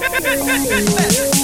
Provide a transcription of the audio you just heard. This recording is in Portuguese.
Let's go.